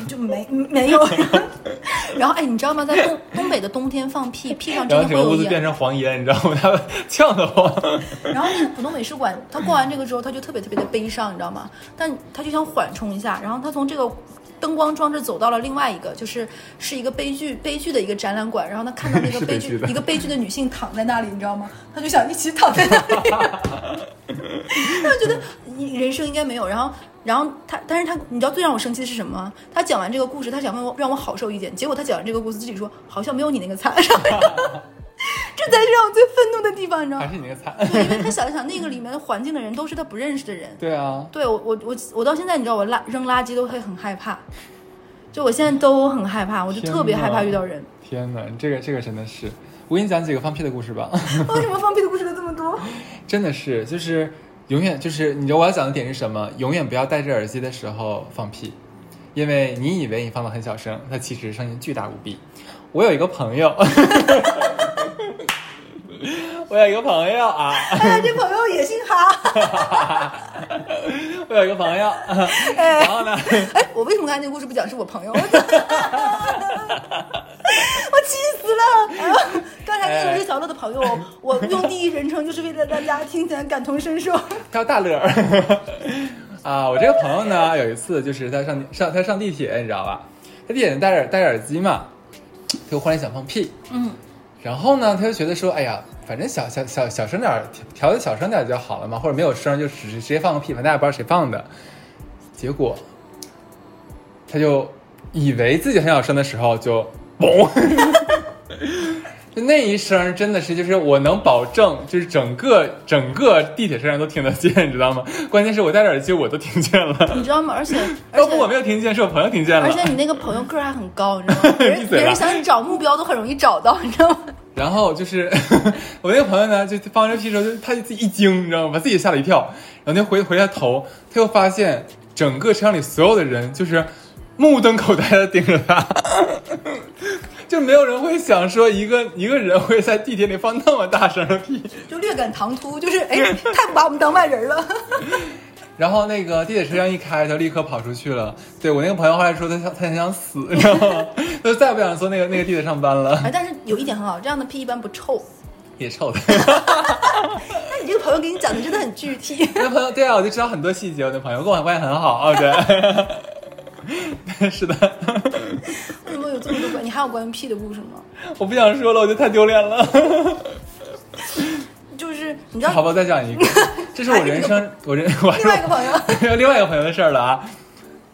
就没没有。然后哎，你知道吗？在东东北的冬天放屁，屁上真然后整个屋的会有烟。子变成黄烟，你知道吗？他呛得慌。然后那个浦东美术馆，他过完这个之后，他就特别特别的悲伤，你知道吗？但他就想缓冲一下，然后他从这个。灯光装置走到了另外一个，就是是一个悲剧悲剧的一个展览馆，然后他看到那个 悲剧一个悲剧的女性躺在那里，你知道吗？他就想一起躺在那里。他就觉得人生应该没有，然后，然后他，但是他，你知道最让我生气的是什么吗？他讲完这个故事，他想让我让我好受一点，结果他讲完这个故事，自己说好像没有你那个惨。这这才是让我最愤怒的地方，你知道吗？还是你那个惨。对，因为他想一想，那个里面环境的人都是他不认识的人。对啊，对我，我我我到现在，你知道，我垃扔垃圾都会很害怕，就我现在都很害怕，我就特别害怕遇到人。天哪，这个这个真的是，我给你讲几个放屁的故事吧。为什么放屁的故事都这么多？真的是，就是永远就是，你知道我要讲的点是什么？永远不要戴着耳机的时候放屁，因为你以为你放的很小声，它其实声音巨大无比。我有一个朋友，我有一个朋友啊，哎呀，这朋友也姓哈。我有一个朋友，哎然后呢，哎，我为什么刚才那个故事不讲是我朋友？我气死了！刚才那个是小乐的朋友，我用第一人称就是为了大家听起来感同身受。他叫大乐儿 啊，我这个朋友呢，有一次就是他上上他上地铁，你知道吧？他地铁戴着戴着耳机嘛，他就忽然想放屁，嗯，然后呢，他就觉得说，哎呀，反正小小小小声点，调调的小声点就好了嘛，或者没有声就直直接放个屁，反正大家也不知道谁放的。结果他就以为自己很小声的时候就嘣。就那一声真的是，就是我能保证，就是整个整个地铁车上都听得见，你知道吗？关键是我戴着耳机，我都听见了。你知道吗？而且 而要不我没有听见，是我朋友听见了。而且你那个朋友个儿还很高，你知道吗？别人别人想找目标都很容易找到，你知道吗？然后就是我那个朋友呢，就放完这屁之后，就他就自己一惊，你知道吗？把自己吓了一跳。然后他回回下头，他又发现整个车厢里所有的人就是目瞪口呆的盯着他，就没有人会想说一个一个人会在地铁里放那么大声的屁。就略感唐突，就是哎，太不把我们当外人了。然后那个地铁车厢一开，他就立刻跑出去了。对我那个朋友后来说他想他很想死，你知道吗？他就再也不想坐那个那个地铁上班了，哎，但是有一点很好，这样的屁一般不臭。也臭的。那你这个朋友给你讲的真的很具体。那朋友对啊，我就知道很多细节。我那朋友跟我关系很好啊，对，是的，为什么有这么多关？你还有关于屁的故事吗？我不想说了，我觉得太丢脸了。就是你知道好吧，我再讲一个，这是我人生我人另外一个朋友，友，另外一个朋友的事儿了啊。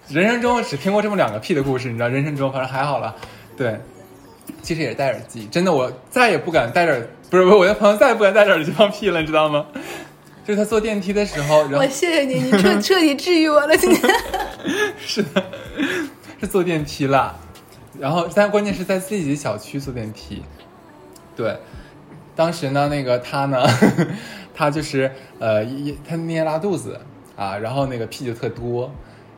人生中只听过这么两个屁的故事，你知道，人生中反正还好了。对，其实也是戴耳机，真的，我再也不敢戴着耳，不是不是，我的朋友再也不敢戴着耳机放屁了，你知道吗？就是他坐电梯的时候，然后我谢谢你，你彻 彻底治愈我了，今天。是的，是坐电梯了。然后，但关键是在自己的小区坐电梯。对，当时呢，那个他呢，他就是呃，一他那天拉肚子啊，然后那个屁就特多。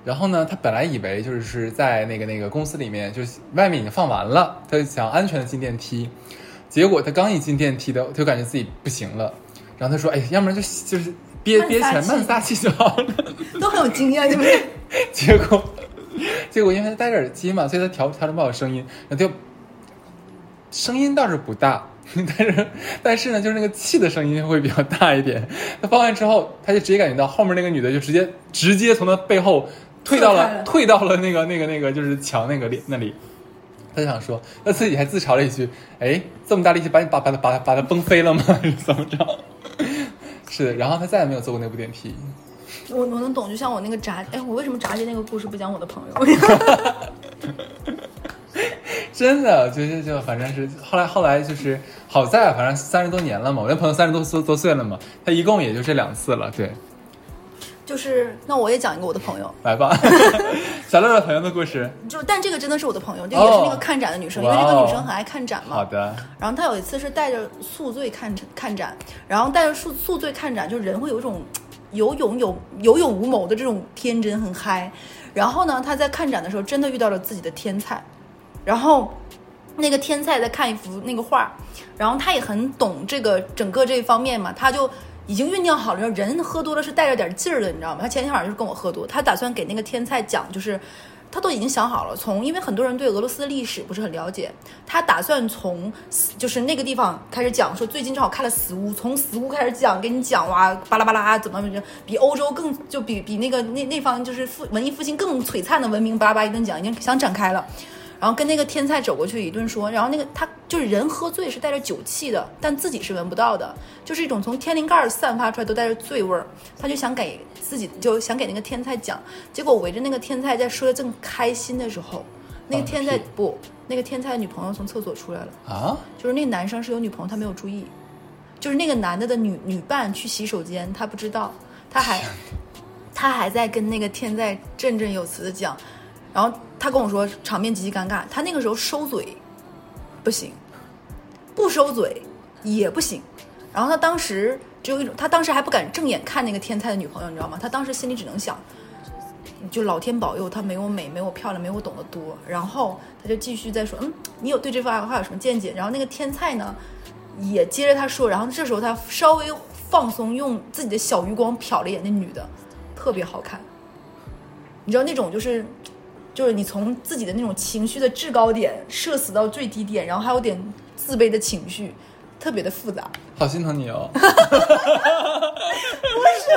然后呢，他本来以为就是在那个那个公司里面，就是外面已经放完了，他就想安全的进电梯。结果他刚一进电梯的，他就感觉自己不行了。然后他说：“哎，要不然就就是憋憋起来，慢撒气就好了。”都很有经验，对不对？结果，结果因为他戴着耳机嘛，所以他调调整不好声音，然后就声音倒是不大，但是但是呢，就是那个气的声音会比较大一点。他放完之后，他就直接感觉到后面那个女的就直接直接从他背后退到了了退到了那个那个那个就是墙那个里那里。他就想说，他自己还自嘲了一句：“哎，这么大力气把你把把他把他把他崩飞了吗？怎么着？”是的，然后他再也没有坐过那部电梯。我我能懂，就像我那个炸，哎，我为什么炸鸡那个故事不讲我的朋友？真的，就就就反正是后来后来就是好在反正三十多年了嘛，我那朋友三十多多多岁了嘛，他一共也就这两次了，对，就是那我也讲一个我的朋友，来吧，小乐乐朋友的故事，就但这个真的是我的朋友，这个也是那个哦看展的女生，哦因为这个女生很爱看展嘛。好的，然后她有一次是带着宿醉看看展，然后带着宿宿醉看展，就人会有一种有勇有有勇无谋的这种天真，很嗨。然后呢，她在看展的时候真的遇到了自己的天才，然后那个天才在看一幅那个画，然后他也很懂这个整个这一方面嘛，他就。已经酝酿好了，人喝多了是带着点劲儿的，你知道吗？他前天晚上就是跟我喝多，他打算给那个天才讲，就是他都已经想好了，从因为很多人对俄罗斯的历史不是很了解，他打算从就是那个地方开始讲，说最近正好看了《死屋》，从《死屋》开始讲，给你讲哇巴拉巴拉怎么比欧洲更就比比那个那那方就是复文艺复兴更璀璨的文明，巴拉巴拉一顿讲，已经想展开了。然后跟那个天菜走过去一顿说，然后那个他就是人喝醉是带着酒气的，但自己是闻不到的，就是一种从天灵盖散发出来都带着醉味儿。他就想给自己就想给那个天菜讲，结果围着那个天菜在说的正开心的时候，那个天才放屁不，那个天菜的女朋友从厕所出来了，啊，就是那个男生是有女朋友，他没有注意，就是那个男的的女女伴去洗手间，他不知道，他还他还在跟那个天在振振有词的讲，然后他跟我说场面极其尴尬，他那个时候收嘴不行，不收嘴也不行，然后他当时只有一种，他当时还不敢正眼看那个天才的女朋友，你知道吗？他当时心里只能想。就老天保佑，他没我美，没我漂亮，没我懂得多。然后他就继续在说，嗯，你有对这番话有什么见解？然后那个天菜呢，也接着他说，然后这时候他稍微放松，用自己的小余光瞟了一眼那女的，特别好看。你知道那种就是，就是你从自己的那种情绪的制高点射死到最低点，然后还有点自卑的情绪，特别的复杂。好心疼你哦，不是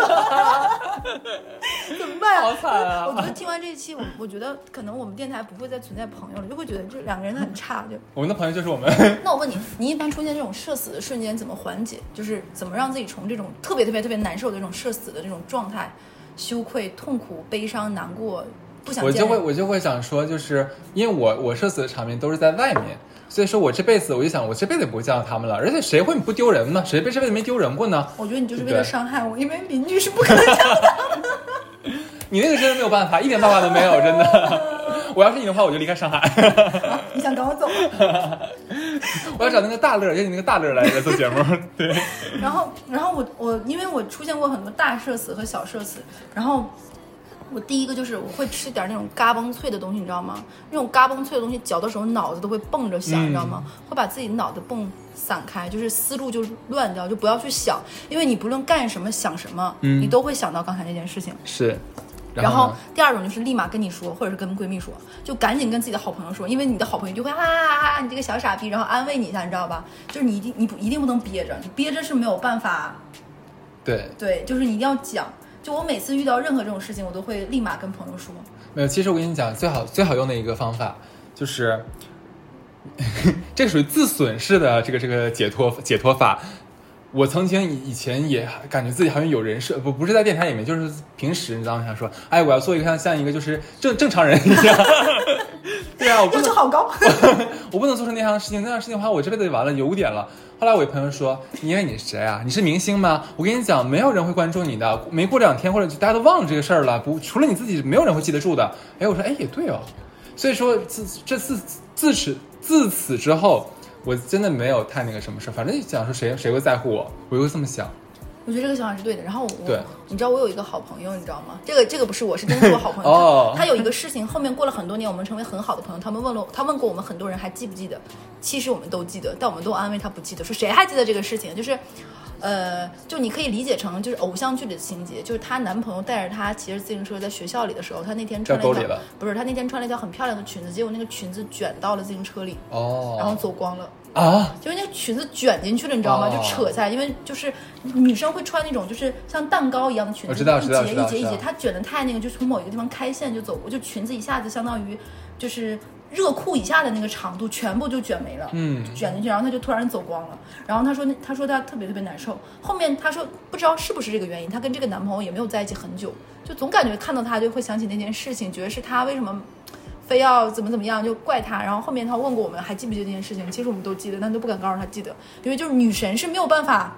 怎么办、好惨啊我觉得听完这一期，我我觉得可能我们电台不会再存在朋友了，就会觉得这两个人很差。就我们的朋友就是我们。那我问你，你一般出现这种社死的瞬间怎么缓解？就是怎么让自己从这种特别特别特别难受的这种社死的这种状态，羞愧、痛苦、悲伤、难过，不想我就会我就会想说，就是因为我我社死的场面都是在外面，所以说我这辈子我就想，我这辈子也不会见到他们了。而且谁会不丢人呢？谁这辈子没丢人过呢？我觉得你就是为了伤害我，因为邻居是不可能见到的。你那个真的没有办法，一点办法都没有，真的。我要是你的话，我就离开上海，你想赶我走吗？我要找那个大乐，约你那个大乐来来做节目。对，然后，然后我我因为我出现过很多大社死和小社死，然后我第一个就是我会吃点那种嘎嘣脆的东西，你知道吗？那种嘎嘣脆的东西嚼的时候脑子都会蹦着响，嗯你知道吗？会把自己脑子蹦散开，就是思路就乱掉，就不要去想，因为你不论干什么想什么，嗯你都会想到刚才那件事情。是。然后第二种就是立马跟你说，或者是跟闺蜜说，就赶紧跟自己的好朋友说，因为你的好朋友就会啊啊啊，你这个小傻逼，然后安慰你一下，你知道吧？就是你一定你不一定不能憋着，你憋着是没有办法，对，对，就是你一定要讲。就我每次遇到任何这种事情，我都会立马跟朋友说。没有。其实我跟你讲，最好最好用的一个方法就是，这属于自损式的这个这个解脱解脱法。我曾经以以前也感觉自己好像有人设，不不是在电台里面，就是平时你知道吗？想说，哎，我要做一个像像一个就是正正常人一样。对啊，我不能要求好高，我不能做出那样的事情，那样的事情的话，我这辈子就完了，有污点了。后来我一朋友说：“你以为你是谁啊？你是明星吗？我跟你讲，没有人会关注你的。没过两天，或者大家都忘了这个事儿了，不，除了你自己，没有人会记得住的。”哎，我说：“哎，也对哦。”所以说，自这自自此自此之后，我真的没有太那个什么事儿，反正想说谁谁会在乎我，我就会这么想。我觉得这个想法是对的。然后我，你知道我有一个好朋友，你知道吗？这个这个不是我，是真的是我好朋友。哦他他有一个事情，后面过了很多年，我们成为很好的朋友。他们问了，他问过我们很多人还记不记得？其实我们都记得，但我们都安慰他不记得，说谁还记得这个事情？就是。呃，就你可以理解成就是偶像剧里的情节，就是她男朋友带着她骑着自行车在学校里的时候，她那天穿了一条不是，她那天穿了一条很漂亮的裙子，结果那个裙子卷到了自行车里，哦，然后走光了。啊，就是那个裙子卷进去了，你知道吗？哦就扯下来，因为就是女生会穿那种就是像蛋糕一样的裙子，我知道一节一节一节知道，它卷的太那个，就从某一个地方开线就走过，就裙子一下子相当于就是热裤以下的那个长度全部就卷没了，嗯卷进去，然后她就突然走光了。然后她说那她说她特别特别难受，后面她说不知道是不是这个原因，她跟这个男朋友也没有在一起很久，就总感觉看到他就会想起那件事情，觉得是他为什么。非要怎么怎么样就怪他，然后后面他问过我们还记不记得这件事情，其实我们都记得，但都不敢告诉他记得，因为就是女神是没有办法，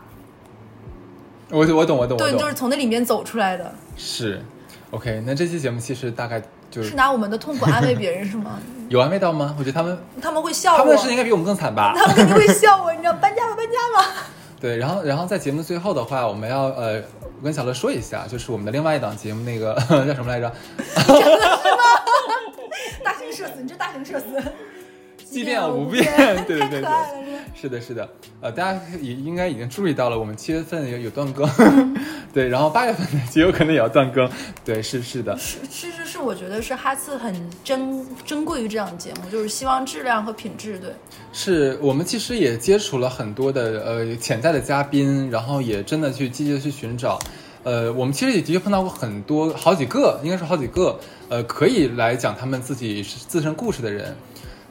我我懂我懂我懂，对，就是从那里面走出来的，是，OK，那这期节目其实大概就是是拿我们的痛苦安慰别人是吗？有安慰到吗？我觉得他们 他们会笑我，他们的事情应该比我们更惨吧？他们肯定会笑我，你知道搬家吧，搬家吧。对，然后然后在节目最后的话，我们要呃我跟小乐说一下，就是我们的另外一档节目，那个叫什么来着？你这大型社死，即便我不变，对对对对，是的，是的，呃，大家也应该已经注意到了，我们七月份有有断更，对，然后八月份呢极有可能也要断更，对，是是的，是其实是我觉得是哈次很珍珍贵于这档节目，就是希望质量和品质，对，是我们其实也接触了很多的呃潜在的嘉宾，然后也真的去积极的去寻找。呃，我们其实也的确碰到过很多好几个，应该是好几个，呃，可以来讲他们自己自身故事的人。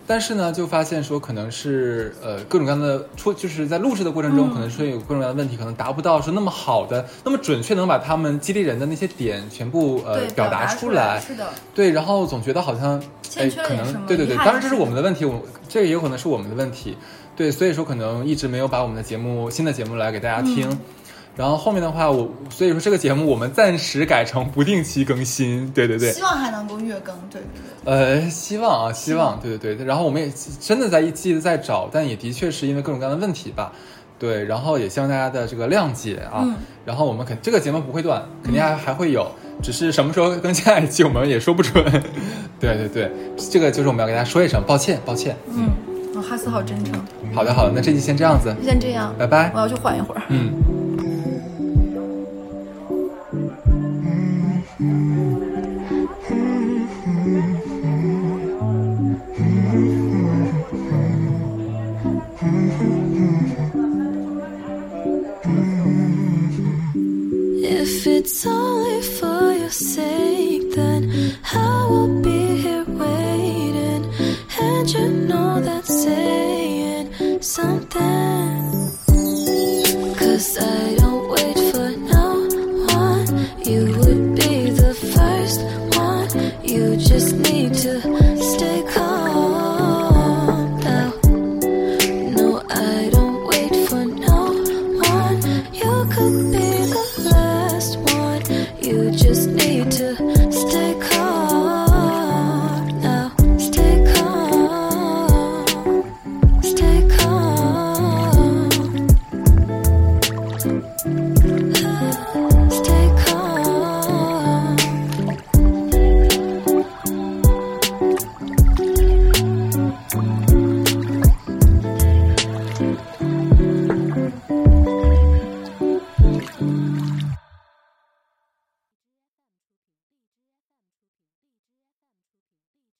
但是呢，就发现说可能是呃各种各样的出，就是在录制的过程中，嗯可能是有各种各样的问题，可能达不到说那么好的、那么准确能把他们激励人的那些点全部呃，表达出来。是的，对，然后总觉得好像哎可能对对对，当然这是我们的问题，我这个也有可能是我们的问题，对，所以说可能一直没有把我们的节目新的节目来给大家听。嗯然后后面的话，我所以说这个节目我们暂时改成不定期更新，对对对，希望还能够月更，对对对。呃，希望啊，希望，对对对。然后我们也真的在一季在找，但也的确是因为各种各样的问题吧，对。然后也希望大家的这个谅解啊。嗯然后我们肯这个节目不会断，肯定还还会有，只是什么时候更下一期我们也说不准。对对对，这个就是我们要给大家说一声抱歉，抱歉。嗯，哦，哈斯好真诚。好的好的，那这期先这样子，先这样，拜拜我。要去缓一会儿。嗯。